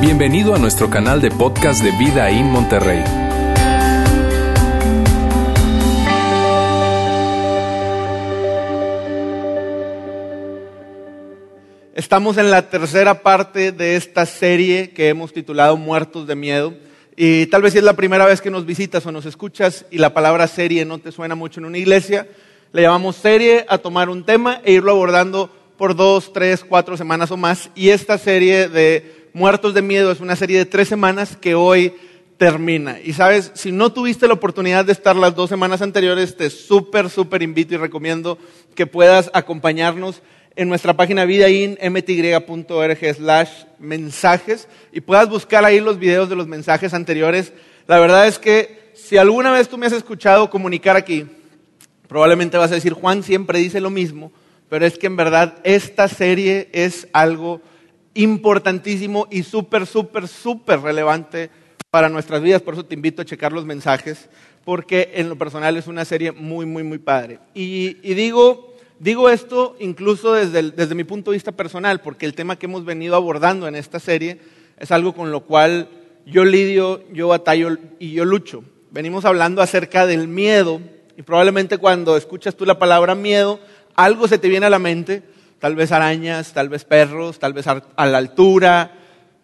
Bienvenido a nuestro canal de podcast de Vida en Monterrey. Estamos en la tercera parte de esta serie que hemos titulado Muertos de Miedo. Y tal vez si es la primera vez que nos visitas o nos escuchas y la palabra serie no te suena mucho en una iglesia, le llamamos serie a tomar un tema e irlo abordando por dos, tres, cuatro semanas o más. Y esta serie de Muertos de Miedo es una serie de tres semanas que hoy termina. Y sabes, si no tuviste la oportunidad de estar las dos semanas anteriores, te súper, súper invito y recomiendo que puedas acompañarnos en nuestra página vidain.mty.org slash mensajes y puedas buscar ahí los videos de los mensajes anteriores. La verdad es que si alguna vez tú me has escuchado comunicar aquí, probablemente vas a decir, Juan siempre dice lo mismo, pero es que en verdad esta serie es algo importantísimo y súper, súper, súper relevante para nuestras vidas. Por eso te invito a checar los mensajes, porque en lo personal es una serie muy, muy, muy padre. Y, digo, digo esto incluso desde, desde mi punto de vista personal, porque el tema que hemos venido abordando en esta serie es algo con lo cual yo lidio, yo batallo y yo lucho. Venimos hablando acerca del miedo y probablemente cuando escuchas tú la palabra miedo, algo se te viene a la mente, tal vez arañas, tal vez perros, tal vez a la altura,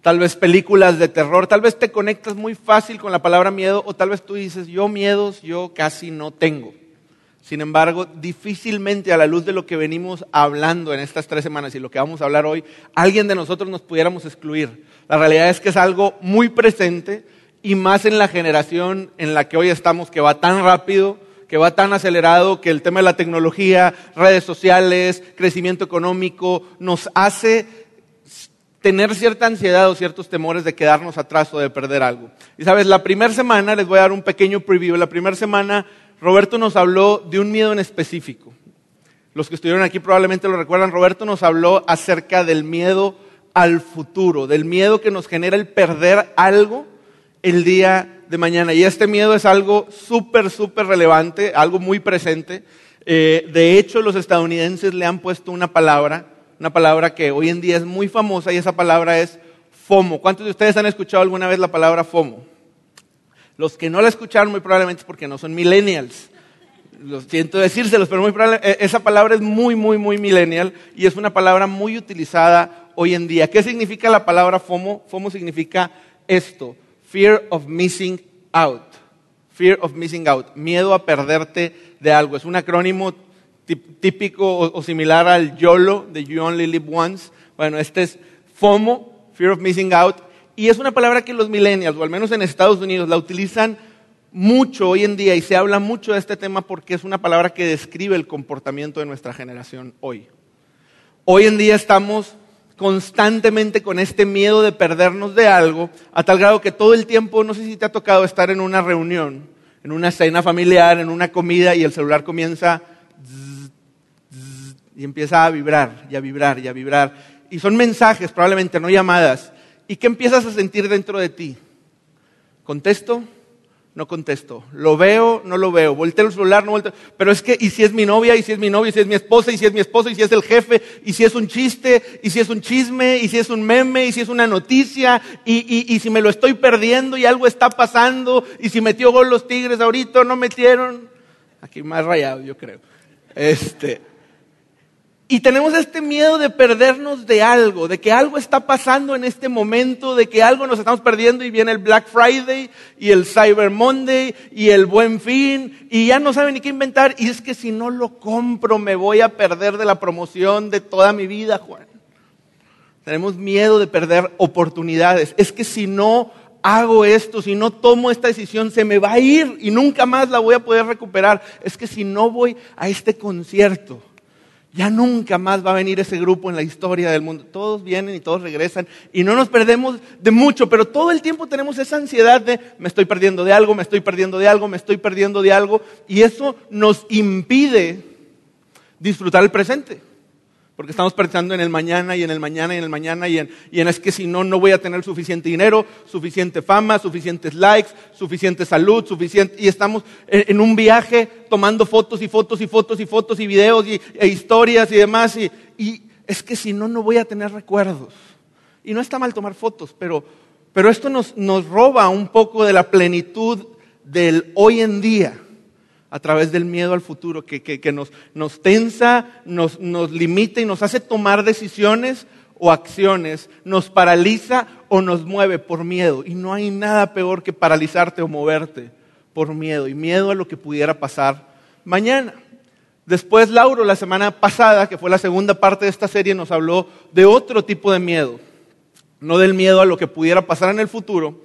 tal vez películas de terror, tal vez te conectas muy fácil con la palabra miedo o tal vez tú dices, yo miedos yo casi no tengo. Sin embargo, difícilmente a la luz de lo que venimos hablando en estas tres semanas y lo que vamos a hablar hoy, alguien de nosotros nos pudiéramos excluir. La realidad es que es algo muy presente y más en la generación en la que hoy estamos, que va tan rápido, que va tan acelerado, que el tema de la tecnología, redes sociales, crecimiento económico, nos hace tener cierta ansiedad o ciertos temores de quedarnos atrás o de perder algo. Y sabes, la primera semana, les voy a dar un pequeño preview, la primera semana Roberto nos habló de un miedo en específico. Los que estuvieron aquí probablemente lo recuerdan, Roberto nos habló acerca del miedo al futuro, del miedo que nos genera el perder algo el día de mañana. Y este miedo es algo súper, súper relevante, algo muy presente. Eh, de hecho, los estadounidenses le han puesto una palabra, una palabra que hoy en día es muy famosa y esa palabra es FOMO. ¿Cuántos de ustedes han escuchado alguna vez la palabra FOMO? Los que no la escucharon muy probablemente es porque no son millennials. Lo siento decírselos, pero probablemente, esa palabra es muy, muy, muy millennial y es una palabra muy utilizada hoy en día. ¿Qué significa la palabra FOMO? FOMO significa esto, fear of missing out. Fear of missing out, miedo a perderte de algo. Es un acrónimo típico o, similar al YOLO, de You Only Live Once. Bueno, este es FOMO, Fear of Missing Out, y es una palabra que los millennials, o al menos en Estados Unidos, la utilizan mucho hoy en día y se habla mucho de este tema porque es una palabra que describe el comportamiento de nuestra generación hoy. Hoy en día estamos constantemente con este miedo de perdernos de algo, a tal grado que todo el tiempo, no sé si te ha tocado estar en una reunión, en una cena familiar, en una comida y el celular comienza y empieza a vibrar y a vibrar y a vibrar. Y son mensajes, probablemente no llamadas, ¿Y qué empiezas a sentir dentro de ti? ¿Contesto? No contesto. ¿Lo veo? No lo veo. ¿Volteo el celular? No volteo. Pero es que, ¿y si es mi novia? ¿Y si es mi novia? ¿Y si es mi esposa? ¿Y si es mi esposo? ¿Y si es el jefe? ¿Y si es un chiste? ¿Y si es un chisme? ¿Y si es un meme? ¿Y si es una noticia? ¿Y, y si me lo estoy perdiendo y algo está pasando? ¿Y si metió gol los Tigres ahorita no metieron? Aquí más rayado, yo creo. Este, y tenemos este miedo de perdernos de algo, de que algo está pasando en este momento, de que algo nos estamos perdiendo y viene el Black Friday y el Cyber Monday y el Buen Fin y ya no saben ni qué inventar. Y es que si no lo compro me voy a perder de la promoción de toda mi vida, Juan. Tenemos miedo de perder oportunidades. Es que si no hago esto, si no tomo esta decisión, se me va a ir y nunca más la voy a poder recuperar. Es que si no voy a este concierto, ya nunca más va a venir ese grupo en la historia del mundo. Todos vienen y todos regresan y no nos perdemos de mucho, pero todo el tiempo tenemos esa ansiedad de me estoy perdiendo de algo, me estoy perdiendo de algo, me estoy perdiendo de algo y eso nos impide disfrutar el presente porque estamos pensando en el mañana y en el mañana y en el mañana y en, y en es que si no, no voy a tener suficiente dinero, suficiente fama, suficientes likes, suficiente salud, suficiente, y estamos en, un viaje tomando fotos y fotos y fotos y fotos y videos y, e historias y demás y, y es que si no, no voy a tener recuerdos. Y no está mal tomar fotos, pero, pero esto nos, nos roba un poco de la plenitud del hoy en día a través del miedo al futuro, que, que, nos, nos, tensa, nos, nos limita y nos hace tomar decisiones o acciones, nos paraliza o nos mueve por miedo. Y no hay nada peor que paralizarte o moverte por miedo y miedo a lo que pudiera pasar mañana. Después Lauro, la semana pasada, que fue la segunda parte de esta serie, nos habló de otro tipo de miedo. No del miedo a lo que pudiera pasar en el futuro,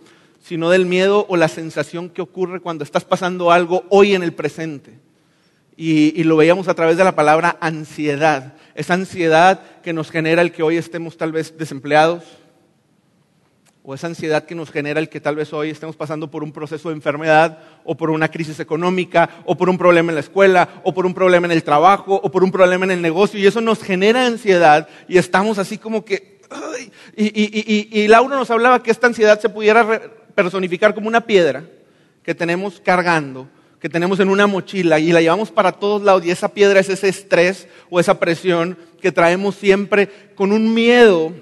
sino del miedo o la sensación que ocurre cuando estás pasando algo hoy en el presente. Y, lo veíamos a través de la palabra ansiedad. Esa ansiedad que nos genera el que hoy estemos tal vez desempleados, o esa ansiedad que nos genera el que tal vez hoy estemos pasando por un proceso de enfermedad, o por una crisis económica, o por un problema en la escuela, o por un problema en el trabajo, o por un problema en el negocio, y eso nos genera ansiedad, y estamos así como que... y, y, y, Laura nos hablaba que esta ansiedad se pudiera personificar como una piedra que tenemos cargando, que tenemos en una mochila y la llevamos para todos lados y esa piedra es ese estrés o esa presión que traemos siempre con un miedo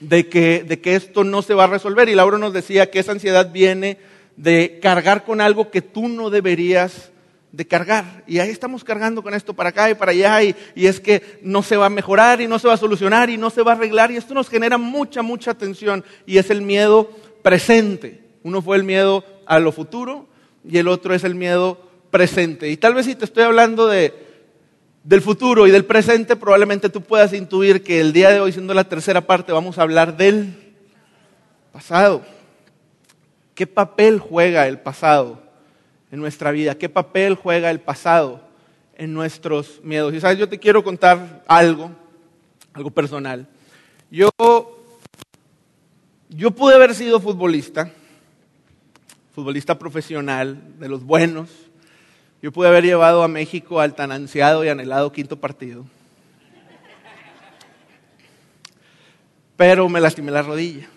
de que, de que esto no se va a resolver. Y Laura nos decía que esa ansiedad viene de cargar con algo que tú no deberías de cargar. Y ahí estamos cargando con esto para acá y para allá y, y, es que no se va a mejorar y no se va a solucionar y no se va a arreglar y esto nos genera mucha, mucha tensión y es el miedo presente. Uno fue el miedo a lo futuro y el otro es el miedo presente. Y tal vez si te estoy hablando de, del futuro y del presente, probablemente tú puedas intuir que el día de hoy, siendo la tercera parte, vamos a hablar del pasado. ¿Qué papel juega el pasado en nuestra vida? ¿Qué papel juega el pasado en nuestros miedos? Y sabes, yo te quiero contar algo, algo personal. Yo yo pude haber sido futbolista, futbolista profesional, de los buenos. Yo pude haber llevado a México al tan ansiado y anhelado quinto partido. Pero me lastimé la rodilla.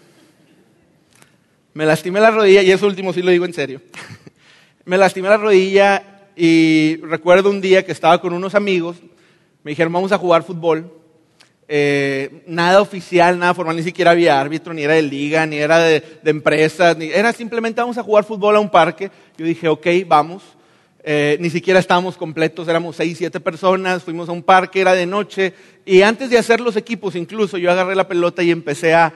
Me lastimé la rodilla, y eso último sí lo digo en serio. me lastimé la rodilla y recuerdo un día que estaba con unos amigos, me dijeron vamos a jugar fútbol. Eh, nada oficial, nada formal, ni siquiera había árbitro, ni era de liga, ni era de, empresas, ni, era simplemente vamos a jugar fútbol a un parque. Yo dije, ok, vamos. Eh, ni siquiera estábamos completos, éramos seis, siete personas, fuimos a un parque, era de noche, y antes de hacer los equipos, incluso yo agarré la pelota y empecé a,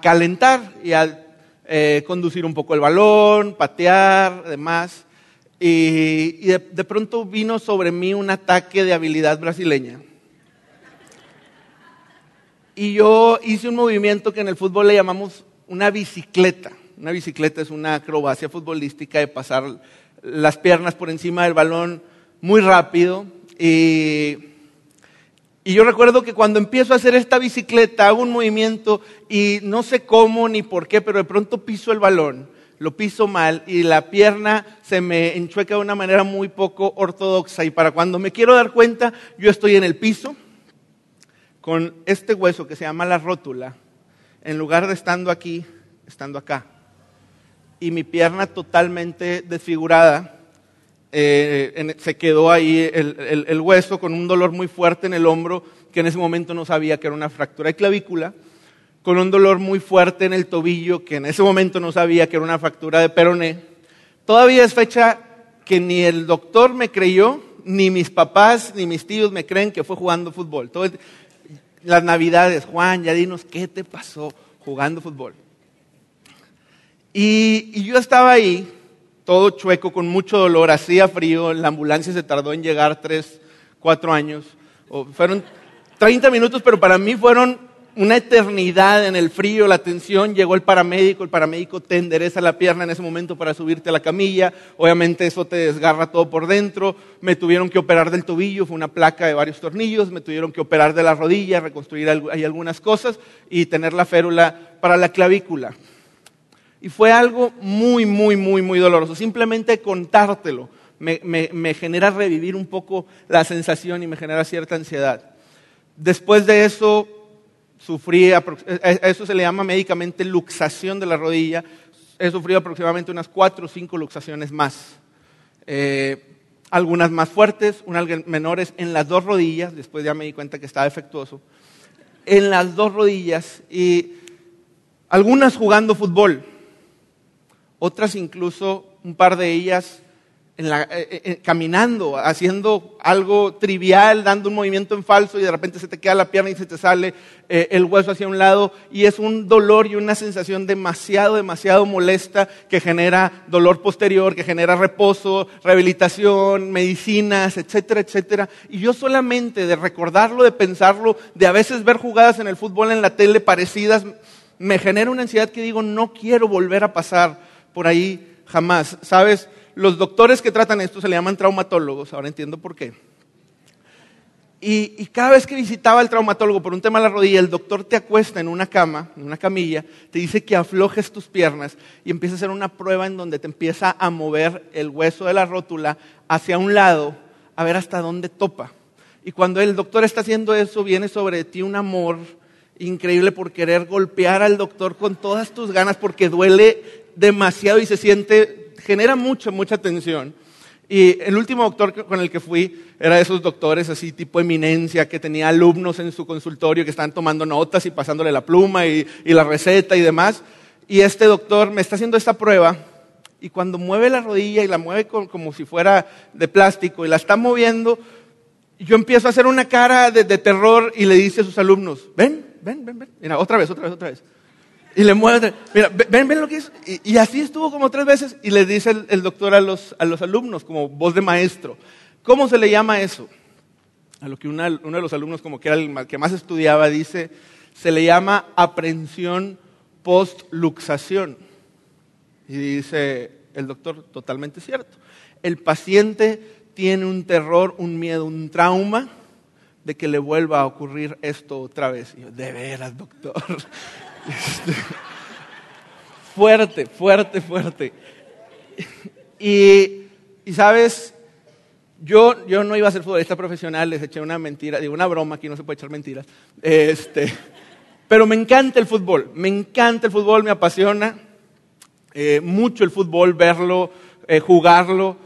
calentar y a eh, conducir un poco el balón, patear, demás. Y, de pronto vino sobre mí un ataque de habilidad brasileña y yo hice un movimiento que en el fútbol le llamamos una bicicleta. Una bicicleta es una acrobacia futbolística de pasar las piernas por encima del balón muy rápido. Y, yo recuerdo que cuando empiezo a hacer esta bicicleta hago un movimiento y no sé cómo ni por qué, pero de pronto piso el balón, lo piso mal y la pierna se me enchueca de una manera muy poco ortodoxa. Y para cuando me quiero dar cuenta, yo estoy en el piso con este hueso que se llama la rótula, en lugar de estando aquí, estando acá. Y mi pierna totalmente desfigurada, eh, se quedó ahí el, hueso con un dolor muy fuerte en el hombro, que en ese momento no sabía que era una fractura de clavícula, con un dolor muy fuerte en el tobillo, que en ese momento no sabía que era una fractura de peroné. Todavía es fecha que ni el doctor me creyó, ni mis papás, ni mis tíos me creen que fue jugando fútbol. Todo, las navidades, Juan, ya dinos qué te pasó jugando fútbol. Y, yo estaba ahí, todo chueco, con mucho dolor, hacía frío, la ambulancia se tardó en llegar tres, cuatro años. fueron 30 minutos, pero para mí fueron una eternidad en el frío, la tensión, llegó el paramédico, el paramédico te endereza la pierna en ese momento para subirte a la camilla, obviamente eso te desgarra todo por dentro, me tuvieron que operar del tobillo, fue una placa de varios tornillos, me tuvieron que operar de la rodilla, reconstruir ahí algunas cosas y tener la férula para la clavícula. Y fue algo muy, muy, muy, muy doloroso, simplemente contártelo me, me genera revivir un poco la sensación y me genera cierta ansiedad. Después de eso sufrí, eh, eh, eso se le llama médicamente luxación de la rodilla, he sufrido aproximadamente unas cuatro o cinco luxaciones más. Eh, algunas más fuertes, unas menores en las dos rodillas, después ya me di cuenta que estaba defectuoso. en las dos rodillas y algunas jugando fútbol, otras incluso, un par de ellas en la, eh, eh, eh, caminando, haciendo algo trivial, dando un movimiento en falso y de repente se te queda la pierna y se te sale el hueso hacia un lado y es un dolor y una sensación demasiado, demasiado molesta que genera dolor posterior, que genera reposo, rehabilitación, medicinas, etcétera, etcétera. Y yo solamente de recordarlo, de pensarlo, de a veces ver jugadas en el fútbol en la tele parecidas, me genera una ansiedad que digo, no quiero volver a pasar por ahí jamás. ¿Sabes? Los doctores que tratan esto se le llaman traumatólogos, ahora entiendo por qué. Y, cada vez que visitaba al traumatólogo por un tema de la rodilla, el doctor te acuesta en una cama, en una camilla, te dice que aflojes tus piernas y empieza a hacer una prueba en donde te empieza a mover el hueso de la rótula hacia un lado, a ver hasta dónde topa. Y cuando el doctor está haciendo eso, viene sobre ti un amor increíble por querer golpear al doctor con todas tus ganas porque duele demasiado y se siente genera mucha, mucha tensión. Y el último doctor con el que fui era de esos doctores así tipo eminencia, que tenía alumnos en su consultorio que estaban tomando notas y pasándole la pluma y, la receta y demás. Y este doctor me está haciendo esta prueba y cuando mueve la rodilla y la mueve como si fuera de plástico y la está moviendo, yo empiezo a hacer una cara de, de terror y le dice a sus alumnos, ven, ven, ven, ven. Mira, otra vez, otra vez, otra vez. Y le mueve, mira, ven, ven lo que es. Y, así estuvo como tres veces y le dice el, doctor a los, a los, alumnos como voz de maestro. ¿Cómo se le llama eso? A lo que uno de los alumnos como que era el que más estudiaba dice, se le llama aprensión post-luxación. Y dice el doctor, totalmente cierto. El paciente tiene un terror, un miedo, un trauma de que le vuelva a ocurrir esto otra vez. Y yo, de veras, doctor. Este, fuerte, fuerte, fuerte. Y, sabes, yo, yo no iba a ser futbolista profesional, les eché una mentira, digo una broma, aquí no se puede echar mentiras. Este, pero me encanta el fútbol, me encanta el fútbol, me apasiona eh, mucho el fútbol, verlo, eh, jugarlo.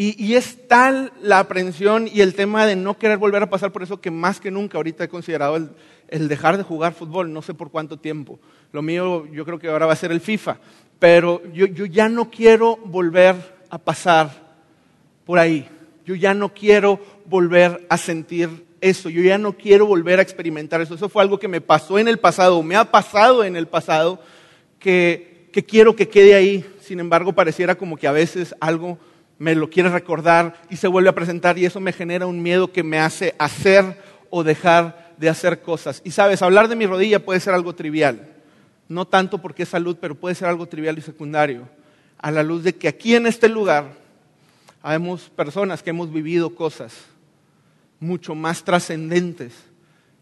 Y, es tal la aprensión y el tema de no querer volver a pasar por eso que más que nunca ahorita he considerado el, el dejar de jugar fútbol, no sé por cuánto tiempo. Lo mío yo creo que ahora va a ser el FIFA, pero yo, ya no quiero volver a pasar por ahí. Yo ya no quiero volver a sentir eso, yo ya no quiero volver a experimentar eso. Eso fue algo que me pasó en el pasado, me ha pasado en el pasado, que, que quiero que quede ahí. Sin embargo, pareciera como que a veces algo me lo quiere recordar y se vuelve a presentar y eso me genera un miedo que me hace hacer o dejar de hacer cosas. Y sabes, hablar de mi rodilla puede ser algo trivial. No tanto porque es salud, pero puede ser algo trivial y secundario. A la luz de que aquí en este lugar habemos personas que hemos vivido cosas mucho más trascendentes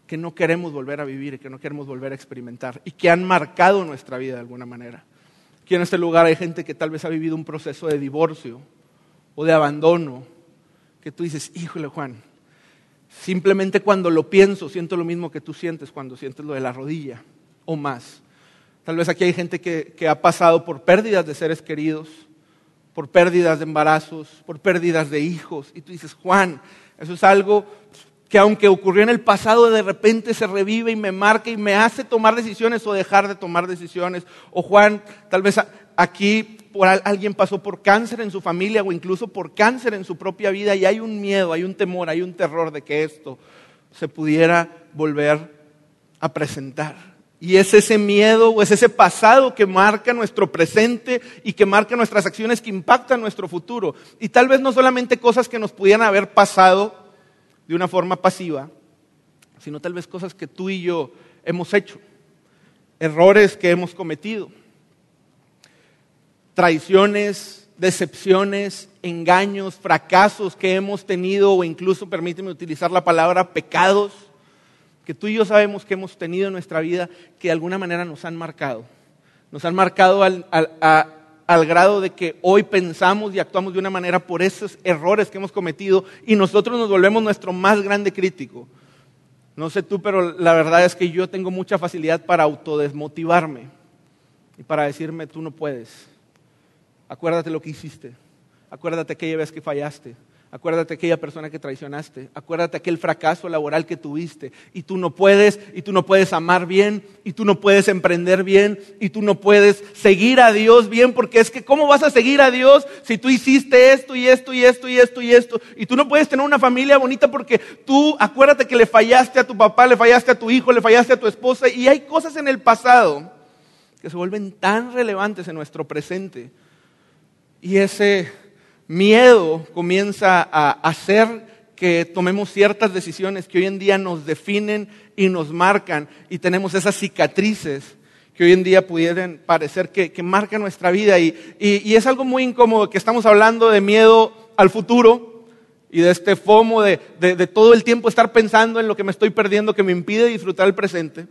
que no queremos volver a vivir y que no queremos volver a experimentar y que han marcado nuestra vida de alguna manera. Aquí en este lugar hay gente que tal vez ha vivido un proceso de divorcio o de abandono, que tú dices, híjole Juan, Simplemente cuando lo pienso, siento lo mismo que tú sientes cuando sientes lo de la rodilla o más. Tal vez aquí hay gente que, ha pasado por pérdidas de seres queridos, por pérdidas de embarazos, por pérdidas de hijos. Y tú dices, Juan, eso es algo que aunque ocurrió en el pasado, de repente se revive y me marca y me hace tomar decisiones o dejar de tomar decisiones. O Juan, tal vez aquí alguien pasó por cáncer en su familia o incluso por cáncer en su propia vida y hay un miedo, hay un temor, hay un terror de que esto se pudiera volver a presentar. Y es ese miedo o es ese pasado que marca nuestro presente y que marca nuestras acciones que impactan nuestro futuro. Y tal vez no solamente cosas que nos pudieran haber pasado de una forma pasiva, sino tal vez cosas que tú y yo hemos hecho, errores que hemos cometido traiciones, decepciones, engaños, fracasos que hemos tenido o incluso, permíteme utilizar la palabra, pecados que tú y yo sabemos que hemos tenido en nuestra vida que de alguna manera nos han marcado. Nos han marcado al, al grado de que hoy pensamos y actuamos de una manera por esos errores que hemos cometido y nosotros nos volvemos nuestro más grande crítico. No sé tú, pero la verdad es que yo tengo mucha facilidad para autodesmotivarme y para decirme, tú no puedes, Acuérdate lo que hiciste. Acuérdate aquella vez que fallaste. Acuérdate aquella persona que traicionaste. Acuérdate aquel fracaso laboral que tuviste. Y tú no puedes, y tú no puedes amar bien, y tú no puedes emprender bien, y tú no puedes seguir a Dios bien, porque es que ¿cómo vas a seguir a Dios si tú hiciste esto y esto y esto y esto y esto? Y tú no puedes tener una familia bonita porque tú, acuérdate que le fallaste a tu papá, le fallaste a tu hijo, le fallaste a tu esposa, y hay cosas en el pasado que se vuelven tan relevantes en nuestro presente. Y ese miedo comienza a hacer que tomemos ciertas decisiones que hoy en día nos definen y nos marcan. Y tenemos esas cicatrices que hoy en día pudieran parecer que, marcan nuestra vida. Y, es algo muy incómodo que estamos hablando de miedo al futuro y de este FOMO de, de todo el tiempo estar pensando en lo que me estoy perdiendo que me impide disfrutar el presente.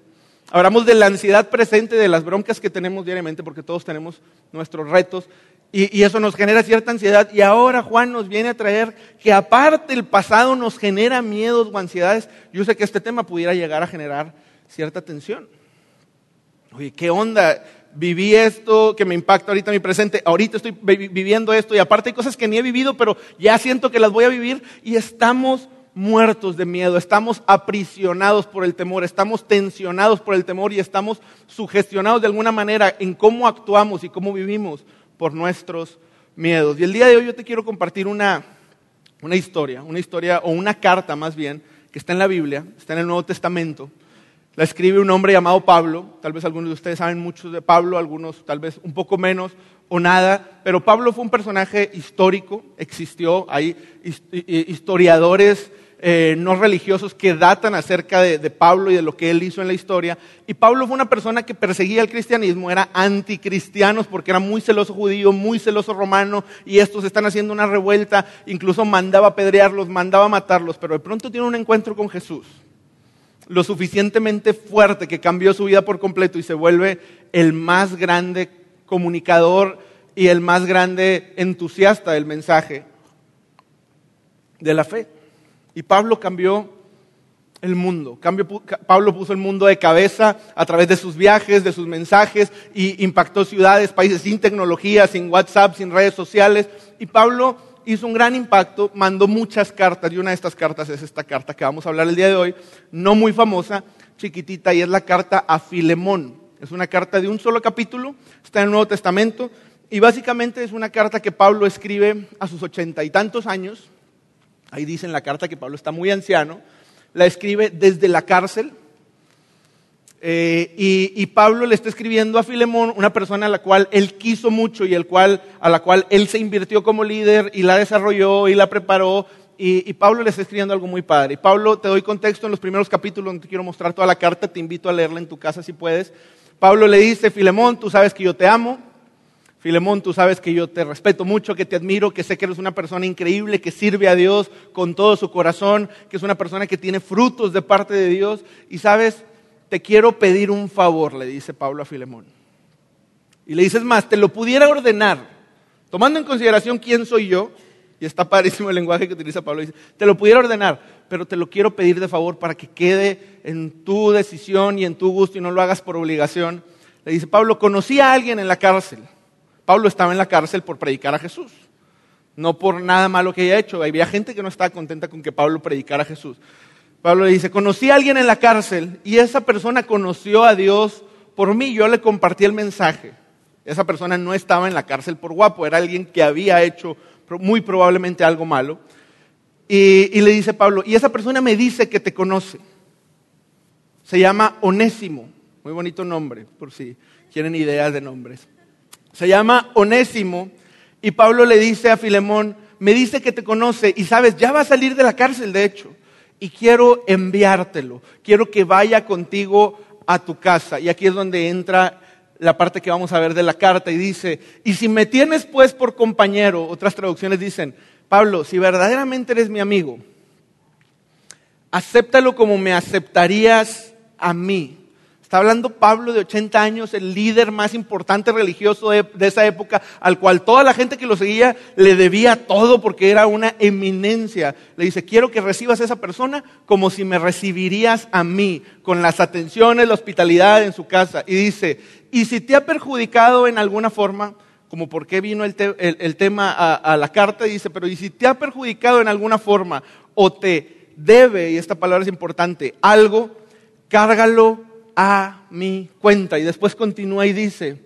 Hablamos de la ansiedad presente, de las broncas que tenemos diariamente, porque todos tenemos nuestros retos, y, eso nos genera cierta ansiedad. Y ahora Juan nos viene a traer que aparte el pasado nos genera miedos o ansiedades. Yo sé que este tema pudiera llegar a generar cierta tensión. Oye, ¿qué onda? Viví esto que me impacta ahorita mi presente, ahorita estoy viviendo esto y aparte hay cosas que ni he vivido, pero ya siento que las voy a vivir y estamos muertos de miedo, estamos aprisionados por el temor, estamos tensionados por el temor y estamos sugestionados de alguna manera en cómo actuamos y cómo vivimos por nuestros miedos. Y el día de hoy yo te quiero compartir una, una historia, una historia o una carta más bien, que está en la Biblia, está en el Nuevo Testamento. La escribe un hombre llamado Pablo, tal vez algunos de ustedes saben mucho de Pablo, algunos tal vez un poco menos o nada, pero Pablo fue un personaje histórico, existió, hay historiadores eh, no religiosos que datan acerca de, Pablo y de lo que él hizo en la historia. Y Pablo fue una persona que perseguía el cristianismo, era anticristianos porque era muy celoso judío, muy celoso romano, y estos están haciendo una revuelta, incluso mandaba apedrearlos, mandaba matarlos, pero de pronto tiene un encuentro con Jesús, lo suficientemente fuerte que cambió su vida por completo y se vuelve el más grande comunicador y el más grande entusiasta del mensaje de la fe. Y Pablo cambió el mundo. Pablo puso el mundo de cabeza a través de sus viajes, de sus mensajes, y impactó ciudades, países sin tecnología, sin WhatsApp, sin redes sociales. Y Pablo hizo un gran impacto, mandó muchas cartas, y una de estas cartas es esta carta que vamos a hablar el día de hoy, no muy famosa, chiquitita, y es la carta a Filemón. Es una carta de un solo capítulo, está en el Nuevo Testamento, y básicamente es una carta que Pablo escribe a sus ochenta y tantos años, Ahí dice en la carta que Pablo está muy anciano. La escribe desde la cárcel. Eh, y, Pablo le está escribiendo a Filemón, una persona a la cual él quiso mucho y el cual, a la cual él se invirtió como líder y la desarrolló y la preparó. Y, y, Pablo le está escribiendo algo muy padre. Y Pablo, te doy contexto en los primeros capítulos donde te quiero mostrar toda la carta. Te invito a leerla en tu casa si puedes. Pablo le dice, Filemón, tú sabes que yo te amo. Filemón, tú sabes que yo te respeto mucho, que te admiro, que sé que eres una persona increíble, que sirve a Dios con todo su corazón, que es una persona que tiene frutos de parte de Dios. Y sabes, te quiero pedir un favor, le dice Pablo a Filemón. Y le dices más, te lo pudiera ordenar, tomando en consideración quién soy yo, y está padrísimo el lenguaje que utiliza Pablo, dice, te lo pudiera ordenar, pero te lo quiero pedir de favor para que quede en tu decisión y en tu gusto y no lo hagas por obligación. Le dice Pablo, conocí a alguien en la cárcel Pablo estaba en la cárcel por predicar a Jesús, no por nada malo que haya hecho. Había gente que no estaba contenta con que Pablo predicara a Jesús. Pablo le dice, conocí a alguien en la cárcel y esa persona conoció a Dios por mí, yo le compartí el mensaje. Esa persona no estaba en la cárcel por guapo, era alguien que había hecho muy probablemente algo malo. Y, le dice Pablo, y esa persona me dice que te conoce. Se llama Onésimo, muy bonito nombre, por si quieren ideas de nombres se llama Onésimo, y Pablo le dice a Filemón, me dice que te conoce y sabes, ya va a salir de la cárcel, de hecho, y quiero enviártelo, quiero que vaya contigo a tu casa. Y aquí es donde entra la parte que vamos a ver de la carta y dice, y si me tienes pues por compañero, otras traducciones dicen, Pablo, si verdaderamente eres mi amigo, acéptalo como me aceptarías a mí. Está hablando Pablo de 80 años, el líder más importante religioso de, esa época, al cual toda la gente que lo seguía le debía todo porque era una eminencia. Le dice, quiero que recibas a esa persona como si me recibirías a mí, con las atenciones, la hospitalidad en su casa. Y dice, y si te ha perjudicado en alguna forma, como por qué vino el, tema a, a, la carta, dice, pero y si te ha perjudicado en alguna forma o te debe, y esta palabra es importante, algo, cárgalo a mi cuenta. Y después continúa y dice,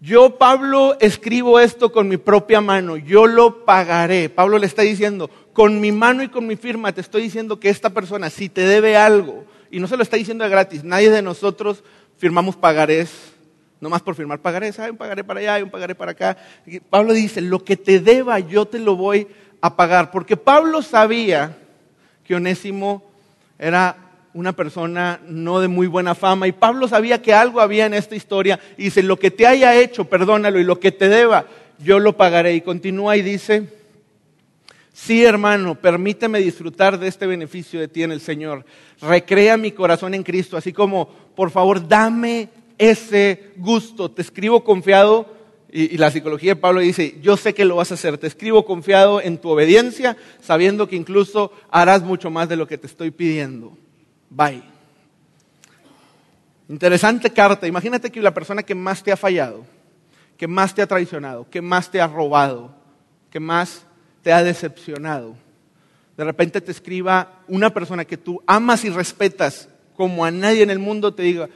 yo Pablo escribo esto con mi propia mano, yo lo pagaré. Pablo le está diciendo, con mi mano y con mi firma te estoy diciendo que esta persona, si te debe algo, y no se lo está diciendo de gratis, nadie de nosotros firmamos pagarés, no más por firmar pagarés, hay un pagaré para allá, hay un pagaré para acá. Pablo dice, lo que te deba yo te lo voy a pagar, porque Pablo sabía que Onésimo era una persona no de muy buena fama y Pablo sabía que algo había en esta historia y dice, lo que te haya hecho, perdónalo y lo que te deba, yo lo pagaré. Y continúa y dice, sí hermano, permíteme disfrutar de este beneficio de ti en el Señor. Recrea mi corazón en Cristo, así como, por favor, dame ese gusto. Te escribo confiado y, la psicología de Pablo dice, yo sé que lo vas a hacer, te escribo confiado en tu obediencia, sabiendo que incluso harás mucho más de lo que te estoy pidiendo. Bye. Interesante carta. Imagínate que la persona que más te ha fallado, que más te ha traicionado, que más te ha robado, que más te ha decepcionado, de repente te escriba una persona que tú amas y respetas como a nadie en el mundo, te diga,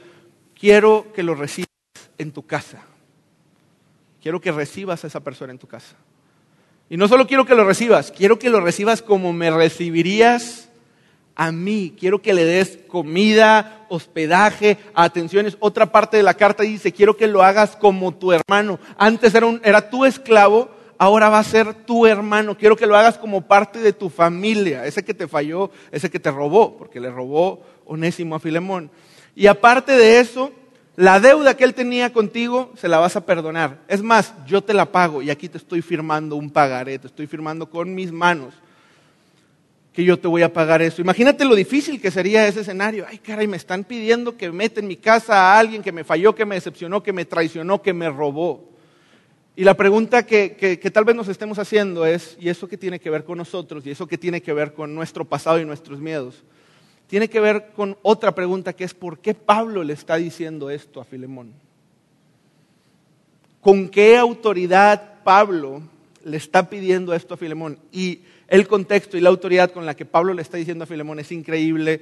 quiero que lo recibas en tu casa. Quiero que recibas a esa persona en tu casa. Y no solo quiero que lo recibas, quiero que lo recibas como me recibirías a mí. Quiero que le des comida, hospedaje, atenciones. Otra parte de la carta dice, quiero que lo hagas como tu hermano. Antes era, era tu esclavo, ahora va a ser tu hermano. Quiero que lo hagas como parte de tu familia. Ese que te falló, ese que te robó, porque le robó Onésimo a Filemón. Y aparte de eso, la deuda que él tenía contigo se la vas a perdonar. Es más, yo te la pago y aquí te estoy firmando un pagaré, te estoy firmando con mis manos que yo te voy a pagar eso. Imagínate lo difícil que sería ese escenario. Ay, caray, me están pidiendo que meta en mi casa a alguien que me falló, que me decepcionó, que me traicionó, que me robó. Y la pregunta que, que tal vez nos estemos haciendo es, ¿y eso qué tiene que ver con nosotros? ¿Y eso qué tiene que ver con nuestro pasado y nuestros miedos? tiene que ver con otra pregunta que es ¿por qué Pablo le está diciendo esto a Filemón? ¿Con qué autoridad Pablo le está pidiendo esto a Filemón? Y el contexto y la autoridad con la que Pablo le está diciendo a Filemón es increíble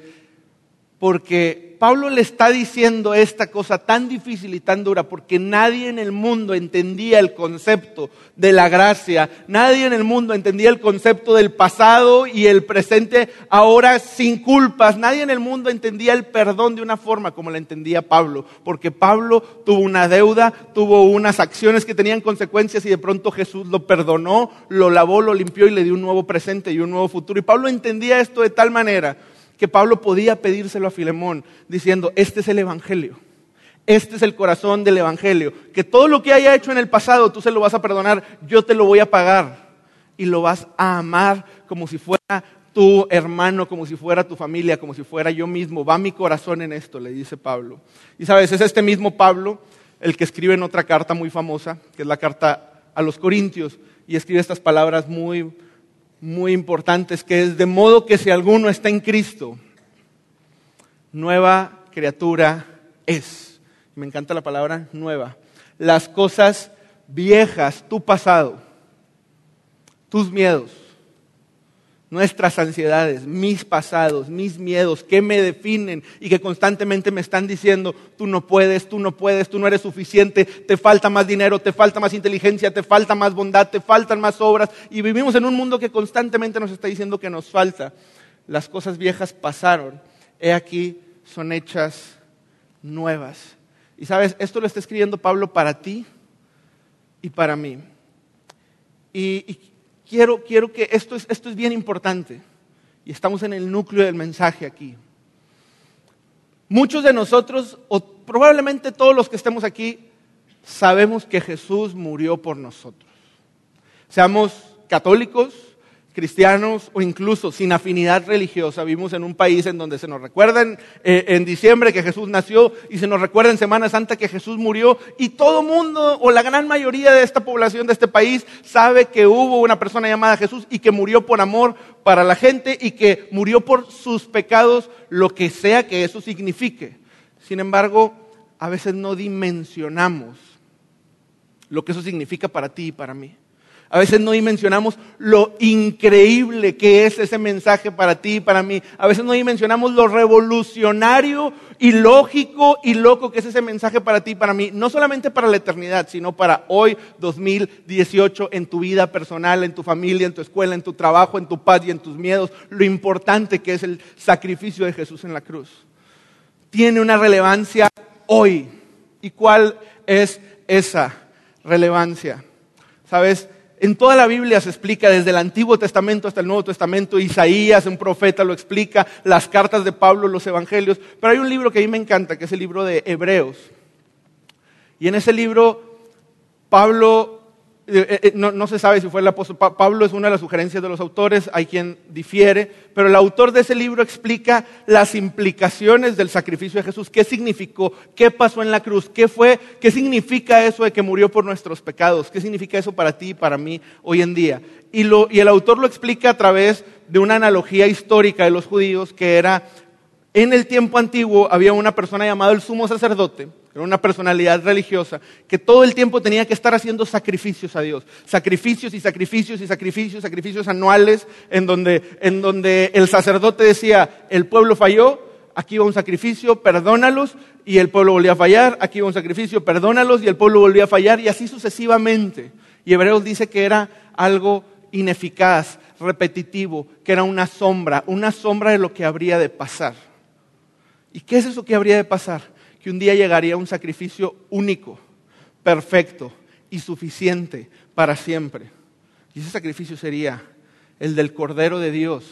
porque Pablo le está diciendo esta cosa tan difícil y tan dura porque nadie en el mundo entendía el concepto de la gracia, nadie en el mundo entendía el concepto del pasado y el presente ahora sin culpas, nadie en el mundo entendía el perdón de una forma como la entendía Pablo, porque Pablo tuvo una deuda, tuvo unas acciones que tenían consecuencias y de pronto Jesús lo perdonó, lo lavó, lo limpió y le dio un nuevo presente y un nuevo futuro. Y Pablo entendía esto de tal manera que Pablo podía pedírselo a Filemón diciendo, este es el Evangelio. Este es el corazón del Evangelio. Que todo lo que haya hecho en el pasado tú se lo vas a perdonar, yo te lo voy a pagar. Y lo vas a amar como si fuera tu hermano, como si fuera tu familia, como si fuera yo mismo. Va mi corazón en esto, le dice Pablo. Y sabes, es este mismo Pablo el que escribe en otra carta muy famosa, que es la carta a los Corintios, y escribe estas palabras muy muy importantes, que es de modo que si alguno está en Cristo, nueva criatura es. Me encanta la palabra nueva. Las cosas viejas, tu pasado, tus miedos, nuestras ansiedades, mis pasados, mis miedos, que me definen y que constantemente me están diciendo, tú no puedes, tú no puedes, tú no eres suficiente, te falta más dinero, te falta más inteligencia, te falta más bondad, te faltan más obras. Y vivimos en un mundo que constantemente nos está diciendo que nos falta. Las cosas viejas pasaron, he aquí, son hechas nuevas. Y sabes, esto lo está escribiendo Pablo para ti y para mí. Y, quiero, quiero que esto es, esto es bien importante. Y estamos en el núcleo del mensaje aquí. Muchos de nosotros, o probablemente todos los que estemos aquí, sabemos que Jesús murió por nosotros. Seamos católicos, cristianos o incluso sin afinidad religiosa. Vivimos en un país en donde se nos recuerda en, eh, diciembre que Jesús nació y se nos recuerda en Semana Santa que Jesús murió y todo mundo o la gran mayoría de esta población de este país sabe que hubo una persona llamada Jesús y que murió por amor para la gente y que murió por sus pecados, lo que sea que eso signifique. Sin embargo, a veces no dimensionamos lo que eso significa para ti y para mí. A veces no dimensionamos lo increíble que es ese mensaje para ti y para mí. A veces no dimensionamos lo revolucionario y lógico y loco que es ese mensaje para ti y para mí. No solamente para la eternidad, sino para hoy, 2018, en tu vida personal, en tu familia, en tu escuela, en tu trabajo, en tu paz y en tus miedos. Lo importante que es el sacrificio de Jesús en la cruz. Tiene una relevancia hoy. ¿Y cuál es esa relevancia? ¿Sabes? En toda la Biblia se explica, desde el Antiguo Testamento hasta el Nuevo Testamento, Isaías, un profeta, lo explica, las cartas de Pablo, los Evangelios, pero hay un libro que a mí me encanta, que es el libro de Hebreos. Y en ese libro, Pablo eh, eh, eh, no, se sabe si fue el apóstol Pablo, es una de las sugerencias de los autores, hay quien difiere, pero el autor de ese libro explica las implicaciones del sacrificio de Jesús, qué significó, qué pasó en la cruz, qué fue, qué significa eso de que murió por nuestros pecados, qué significa eso para ti y para mí hoy en día. Y, y el autor lo explica a través de una analogía histórica de los judíos que era, en el tiempo antiguo había una persona llamada el sumo sacerdote, era una personalidad religiosa que todo el tiempo tenía que estar haciendo sacrificios a Dios. Sacrificios y sacrificios y sacrificios, sacrificios anuales, en donde, en donde el sacerdote decía, el pueblo falló, aquí va un sacrificio, perdónalos, y el pueblo volvía a fallar, aquí va un sacrificio, perdónalos, y el pueblo volvía a fallar, y así sucesivamente. Y Hebreos dice que era algo ineficaz, repetitivo, que era una sombra, una sombra de lo que habría de pasar. ¿Y qué es eso que habría de pasar? Que un día llegaría un sacrificio único, perfecto y suficiente para siempre. Y ese sacrificio sería el del Cordero de Dios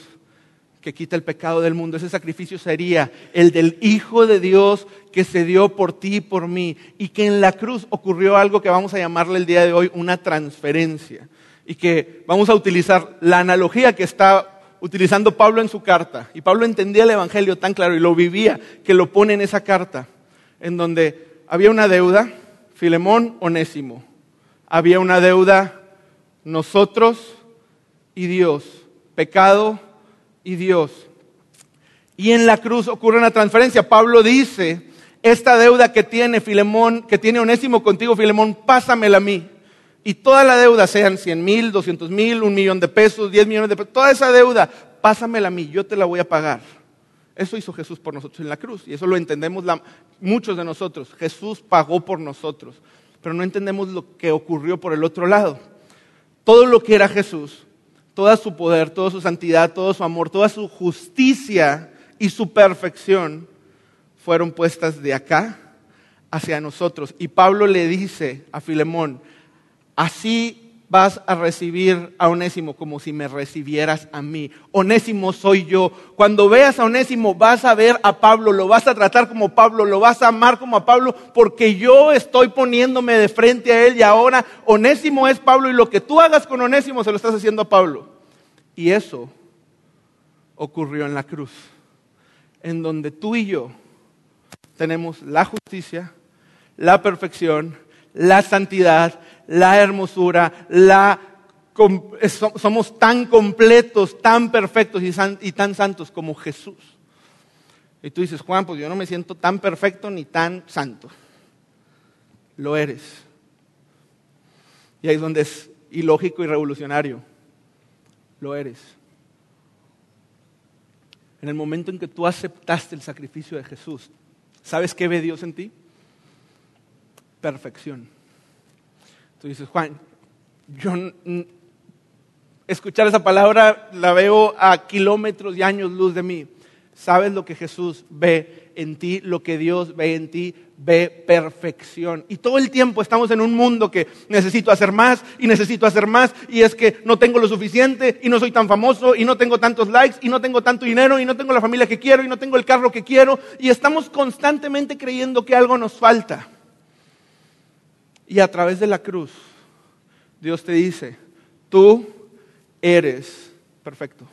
que quita el pecado del mundo. Ese sacrificio sería el del Hijo de Dios que se dio por ti y por mí. Y que en la cruz ocurrió algo que vamos a llamarle el día de hoy una transferencia. Y que vamos a utilizar la analogía que está utilizando Pablo en su carta. Y Pablo entendía el Evangelio tan claro y lo vivía que lo pone en esa carta en donde había una deuda, Filemón, Onésimo. Había una deuda, nosotros y Dios, pecado y Dios. Y en la cruz ocurre una transferencia. Pablo dice, esta deuda que tiene Filemón, que tiene Onésimo contigo, Filemón, pásamela a mí. Y toda la deuda, sean 100 mil, 200 mil, un millón de pesos, 10 millones de pesos, toda esa deuda, pásamela a mí, yo te la voy a pagar. Eso hizo Jesús por nosotros en la cruz y eso lo entendemos muchos de nosotros. Jesús pagó por nosotros, pero no entendemos lo que ocurrió por el otro lado. Todo lo que era Jesús, toda su poder, toda su santidad, todo su amor, toda su justicia y su perfección fueron puestas de acá hacia nosotros. Y Pablo le dice a Filemón, así vas a recibir a Onésimo como si me recibieras a mí. Onésimo soy yo. Cuando veas a Onésimo vas a ver a Pablo, lo vas a tratar como Pablo, lo vas a amar como a Pablo, porque yo estoy poniéndome de frente a él y ahora Onésimo es Pablo y lo que tú hagas con Onésimo se lo estás haciendo a Pablo. Y eso ocurrió en la cruz, en donde tú y yo tenemos la justicia, la perfección, la santidad, la hermosura, la, somos tan completos, tan perfectos y, tan santos como Jesús. Y tú dices, Juan, pues yo no me siento tan perfecto ni tan santo. Lo eres. Y ahí es donde es ilógico y revolucionario. Lo eres. En el momento en que tú aceptaste el sacrificio de Jesús, ¿sabes qué ve Dios en ti? Perfección. Tú dices, Juan, yo escuchar esa palabra la veo a kilómetros y años luz de mí. ¿Sabes lo que Jesús ve en ti? Lo que Dios ve en ti, ve perfección. Y todo el tiempo estamos en un mundo que necesito hacer más y necesito hacer más y es que no tengo lo suficiente y no soy tan famoso y no tengo tantos likes y no tengo tanto dinero y no tengo la familia que quiero y no tengo el carro que quiero y estamos constantemente creyendo que algo nos falta. Y a través de la cruz, Dios te dice, tú eres perfecto.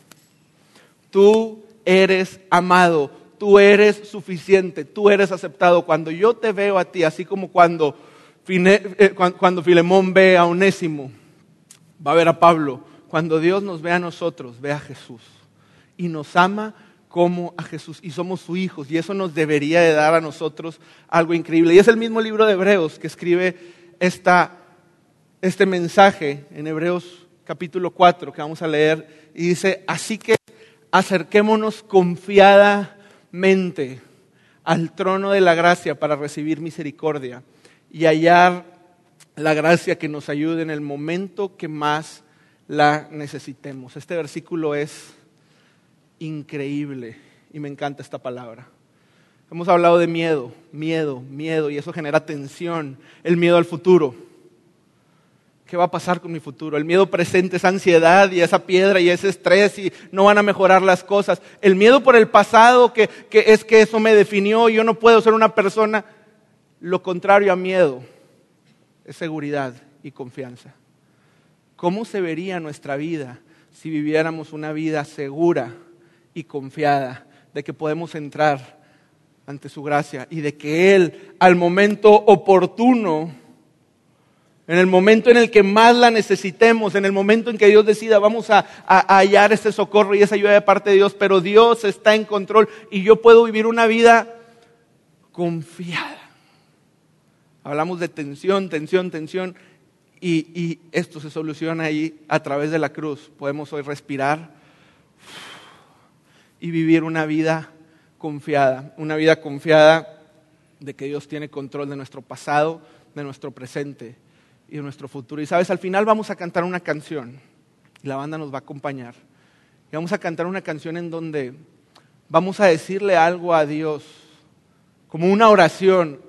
Tú eres amado. Tú eres suficiente. Tú eres aceptado. Cuando yo te veo a ti, así como cuando, eh, cuando Filemón ve a Onésimo, va a ver a Pablo. Cuando Dios nos ve a nosotros, ve a Jesús. Y nos ama como a Jesús y somos sus hijos y eso nos debería de dar a nosotros algo increíble. Y es el mismo libro de Hebreos que escribe esta este mensaje en Hebreos capítulo 4 que vamos a leer y dice, así que acerquémonos confiadamente al trono de la gracia para recibir misericordia y hallar la gracia que nos ayude en el momento que más la necesitemos. Este versículo es increíble y me encanta esta palabra. Hemos hablado de miedo, miedo, miedo y eso genera tensión, el miedo al futuro. ¿Qué va a pasar con mi futuro? El miedo presente es ansiedad y esa piedra y ese estrés y no van a mejorar las cosas. El miedo por el pasado, que, que es que eso me definió y yo no puedo ser una persona. Lo contrario a miedo es seguridad y confianza. ¿Cómo se vería nuestra vida si viviéramos una vida segura y confiada de que podemos entrar ante su gracia y de que Él al momento oportuno en el momento en el que más la necesitemos, en el momento en que Dios decida, vamos a, hallar ese socorro y esa ayuda de parte de Dios, pero Dios está en control y yo puedo vivir una vida confiada. Hablamos de tensión, tensión, tensión, y, y esto se soluciona ahí a través de la cruz. Podemos hoy respirar y vivir una vida confiada, una vida confiada de que Dios tiene control de nuestro pasado, de nuestro presente y de nuestro futuro. Y sabes, al final vamos a cantar una canción y la banda nos va a acompañar. Y vamos a cantar una canción en donde vamos a decirle algo a Dios, como una oración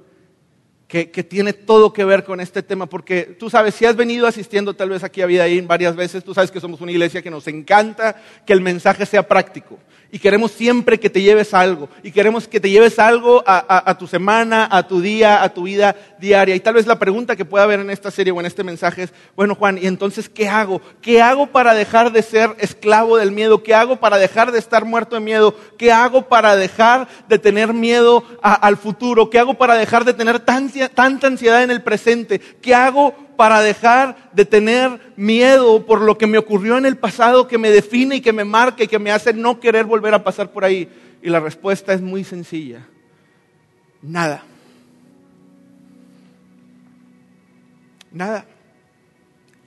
que, tiene todo que ver con este tema, porque tú sabes, si has venido asistiendo tal vez aquí a Vidaín varias veces, tú sabes que somos una iglesia que nos encanta que el mensaje sea práctico y queremos siempre que te lleves algo y queremos que te lleves algo a, tu semana, a tu día, a tu vida diaria. Y tal vez la pregunta que pueda haber en esta serie o en este mensaje es, bueno Juan, ¿y entonces qué hago? ¿Qué hago para dejar de ser esclavo del miedo? ¿Qué hago para dejar de estar muerto de miedo? ¿Qué hago para dejar de tener miedo al futuro? ¿Qué hago para dejar de tener tanta ansiedad en el presente? ¿Qué hago para dejar de tener miedo por lo que me ocurrió en el pasado que me define y que me marca y que me hace no querer volver a pasar por ahí? Y la respuesta es muy sencilla. Nada. Nada.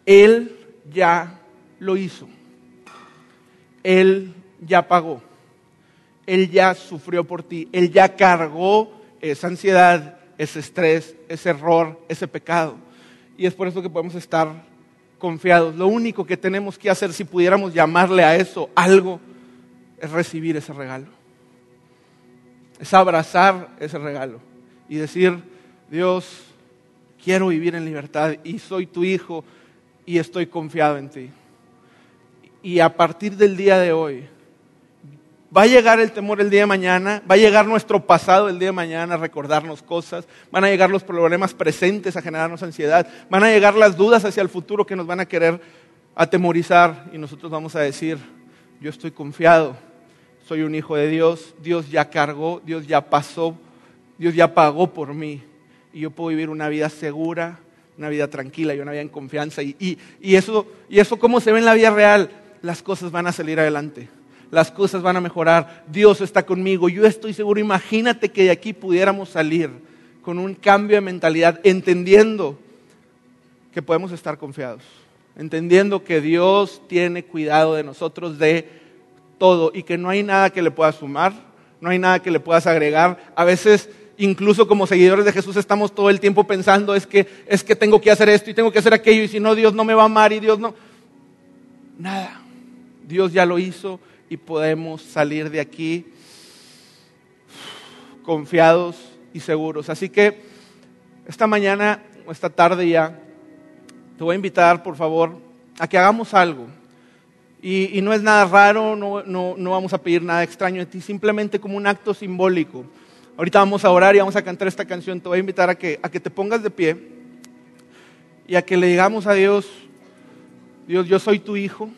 Él ya lo hizo. Él ya pagó. Él ya sufrió por ti. Él ya cargó esa ansiedad, ese estrés, ese error, ese pecado y es por eso que podemos estar confiados. Lo único que tenemos que hacer, si pudiéramos llamarle a eso algo, es recibir ese regalo. Es abrazar ese regalo y decir, Dios, quiero vivir en libertad y soy tu hijo y estoy confiado en ti. Y a partir del día de hoy, Va a llegar el temor el día de mañana, va a llegar nuestro pasado el día de mañana a recordarnos cosas, van a llegar los problemas presentes a generarnos ansiedad, van a llegar las dudas hacia el futuro que nos van a querer atemorizar y nosotros vamos a decir, yo estoy confiado, soy un hijo de Dios, Dios ya cargó, Dios ya pasó, Dios ya pagó por mí y yo puedo vivir una vida segura, una vida tranquila y una vida en confianza. Y, y eso, y eso, ¿cómo se ve en la vida real? Las cosas van a salir adelante las cosas van a mejorar, Dios está conmigo, yo estoy seguro, imagínate que de aquí pudiéramos salir con un cambio de mentalidad, entendiendo que podemos estar confiados, entendiendo que Dios tiene cuidado de nosotros de todo y que no hay nada que le puedas sumar, no hay nada que le puedas agregar. A veces incluso como seguidores de Jesús estamos todo el tiempo pensando es que es que tengo que hacer esto y tengo que hacer aquello y si no Dios no me va a amar y Dios no nada. Dios ya lo hizo, y podemos salir de aquí confiados y seguros. Así que esta mañana o esta tarde ya te voy a invitar, por favor, a que hagamos algo. Y, no es nada raro, no, no, vamos a pedir nada extraño de ti, simplemente como un acto simbólico. Ahorita vamos a orar y vamos a cantar esta canción. Te voy a invitar a que, a que te pongas de pie y a que le digamos a Dios, Dios, yo soy tu hijo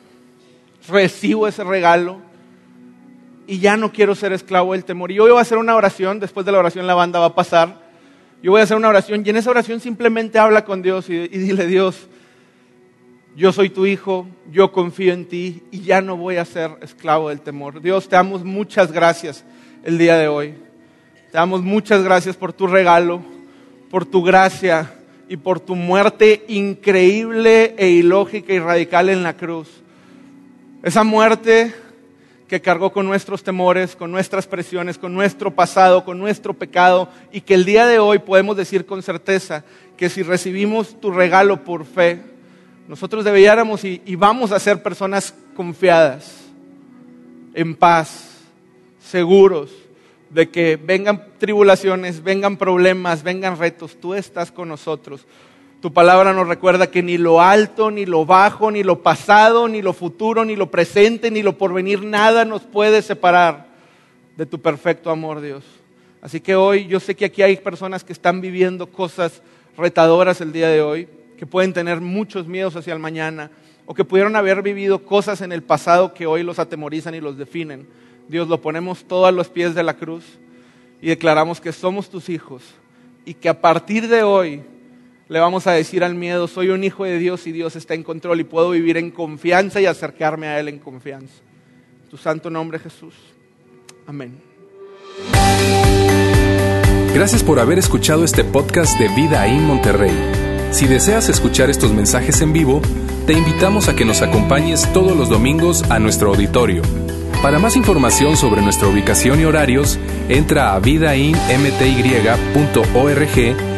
recibo ese regalo y ya no quiero ser esclavo del temor. Y yo voy a hacer una oración, después de la oración la banda va a pasar. Yo voy a hacer una oración y en esa oración simplemente habla con Dios y, dile, Dios, yo soy tu hijo, yo confío en ti y ya no voy a ser esclavo del temor. Dios, te damos muchas gracias el día de hoy. Te damos muchas gracias por tu regalo, por tu gracia y por tu muerte increíble e ilógica y radical en la cruz. Esa muerte que cargó con nuestros temores, con nuestras presiones, con nuestro pasado, con nuestro pecado, y que el día de hoy podemos decir con certeza que si recibimos tu regalo por fe, nosotros deberíamos y, y vamos a ser personas confiadas, en paz, seguros de que vengan tribulaciones, vengan problemas, vengan retos, tú estás con nosotros. Tu palabra nos recuerda que ni lo alto, ni lo bajo, ni lo pasado, ni lo futuro, ni lo presente, ni lo porvenir, nada nos puede separar de tu perfecto amor, Dios. Así que hoy yo sé que aquí hay personas que están viviendo cosas retadoras el día de hoy, que pueden tener muchos miedos hacia el mañana, o que pudieron haber vivido cosas en el pasado que hoy los atemorizan y los definen. Dios, lo ponemos todo a los pies de la cruz y declaramos que somos tus hijos y que a partir de hoy le vamos a decir al miedo, soy un hijo de Dios y Dios está en control y puedo vivir en confianza y acercarme a Él en confianza. tu santo nombre Jesús. Amén. Gracias por haber escuchado este podcast de Vida en Monterrey. Si deseas escuchar estos mensajes en vivo, te invitamos a que nos acompañes todos los domingos a nuestro auditorio. Para más información sobre nuestra ubicación y horarios, entra a vidainmty.org